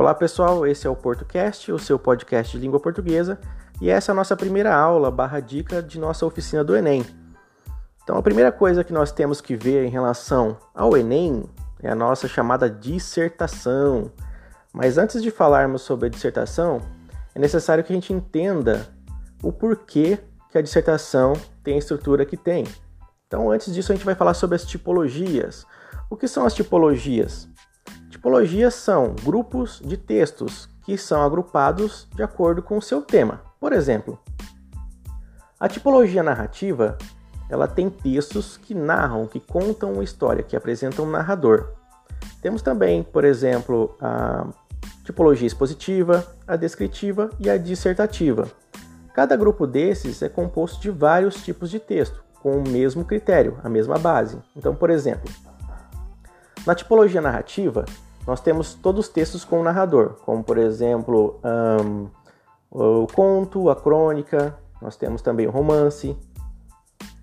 Olá pessoal, esse é o PortoCast, o seu podcast de língua portuguesa, e essa é a nossa primeira aula barra dica de nossa oficina do Enem. Então a primeira coisa que nós temos que ver em relação ao Enem é a nossa chamada dissertação. Mas antes de falarmos sobre a dissertação, é necessário que a gente entenda o porquê que a dissertação tem a estrutura que tem. Então antes disso a gente vai falar sobre as tipologias. O que são as tipologias? Tipologias são grupos de textos que são agrupados de acordo com o seu tema. Por exemplo, a tipologia narrativa ela tem textos que narram, que contam uma história, que apresentam um narrador. Temos também, por exemplo, a tipologia expositiva, a descritiva e a dissertativa. Cada grupo desses é composto de vários tipos de texto, com o mesmo critério, a mesma base. Então, por exemplo, na tipologia narrativa, nós temos todos os textos com o narrador, como por exemplo um, o conto, a crônica, nós temos também o romance,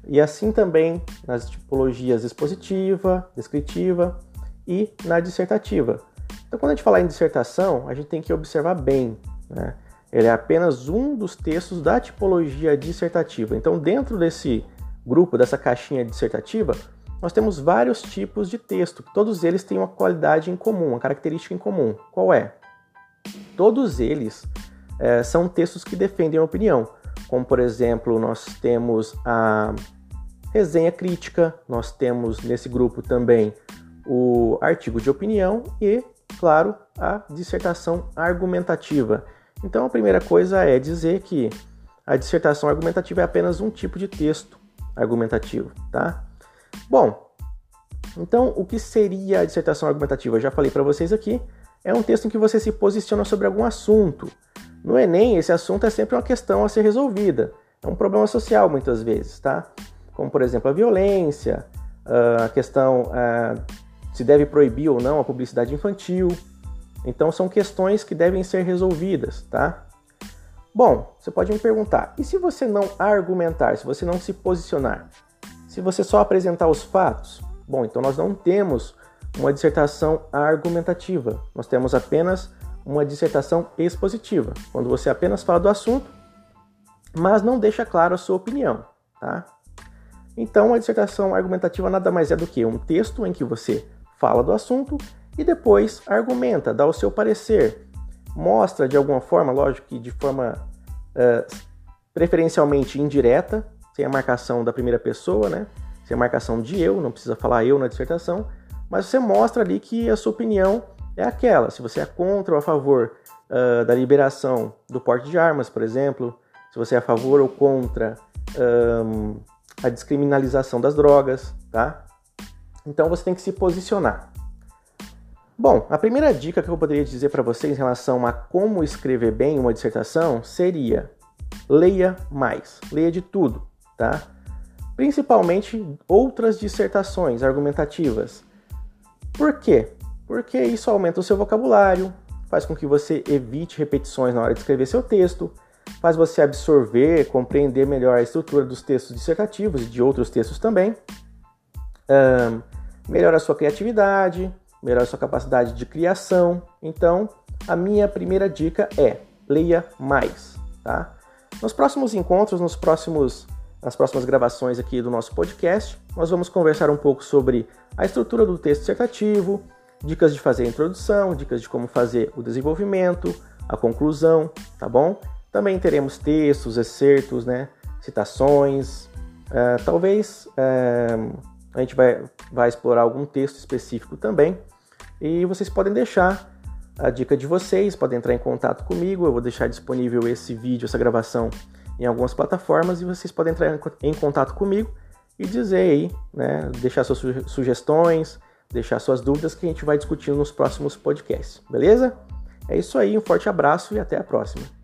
e assim também nas tipologias expositiva, descritiva e na dissertativa. Então, quando a gente falar em dissertação, a gente tem que observar bem. Né? Ele é apenas um dos textos da tipologia dissertativa. Então, dentro desse grupo, dessa caixinha dissertativa, nós temos vários tipos de texto, todos eles têm uma qualidade em comum, uma característica em comum. Qual é? Todos eles é, são textos que defendem a opinião, como por exemplo, nós temos a resenha crítica, nós temos nesse grupo também o artigo de opinião e, claro, a dissertação argumentativa. Então, a primeira coisa é dizer que a dissertação argumentativa é apenas um tipo de texto argumentativo, tá? Bom, então o que seria a dissertação argumentativa? Eu já falei para vocês aqui, é um texto em que você se posiciona sobre algum assunto. No Enem, esse assunto é sempre uma questão a ser resolvida. É um problema social muitas vezes, tá? Como por exemplo a violência, ah, a questão ah, se deve proibir ou não a publicidade infantil. Então são questões que devem ser resolvidas, tá? Bom, você pode me perguntar, e se você não argumentar, se você não se posicionar? Se você só apresentar os fatos, bom, então nós não temos uma dissertação argumentativa, nós temos apenas uma dissertação expositiva, quando você apenas fala do assunto, mas não deixa claro a sua opinião, tá? Então, a dissertação argumentativa nada mais é do que um texto em que você fala do assunto e depois argumenta, dá o seu parecer, mostra de alguma forma, lógico que de forma uh, preferencialmente indireta, sem a marcação da primeira pessoa, né? Sem a marcação de eu, não precisa falar eu na dissertação, mas você mostra ali que a sua opinião é aquela. Se você é contra ou a favor uh, da liberação do porte de armas, por exemplo, se você é a favor ou contra um, a descriminalização das drogas, tá? Então você tem que se posicionar. Bom, a primeira dica que eu poderia dizer para vocês em relação a como escrever bem uma dissertação seria leia mais, leia de tudo tá? Principalmente outras dissertações argumentativas. Por quê? Porque isso aumenta o seu vocabulário, faz com que você evite repetições na hora de escrever seu texto, faz você absorver, compreender melhor a estrutura dos textos dissertativos e de outros textos também, um, melhora a sua criatividade, melhora a sua capacidade de criação. Então, a minha primeira dica é leia mais, tá? Nos próximos encontros, nos próximos nas próximas gravações aqui do nosso podcast, nós vamos conversar um pouco sobre a estrutura do texto dissertativo, dicas de fazer a introdução, dicas de como fazer o desenvolvimento, a conclusão, tá bom? Também teremos textos, excertos, né, citações, uh, talvez uh, a gente vai, vai explorar algum texto específico também, e vocês podem deixar a dica de vocês, podem entrar em contato comigo, eu vou deixar disponível esse vídeo, essa gravação em algumas plataformas e vocês podem entrar em contato comigo e dizer aí, né, deixar suas sugestões, deixar suas dúvidas que a gente vai discutindo nos próximos podcasts, beleza? É isso aí, um forte abraço e até a próxima.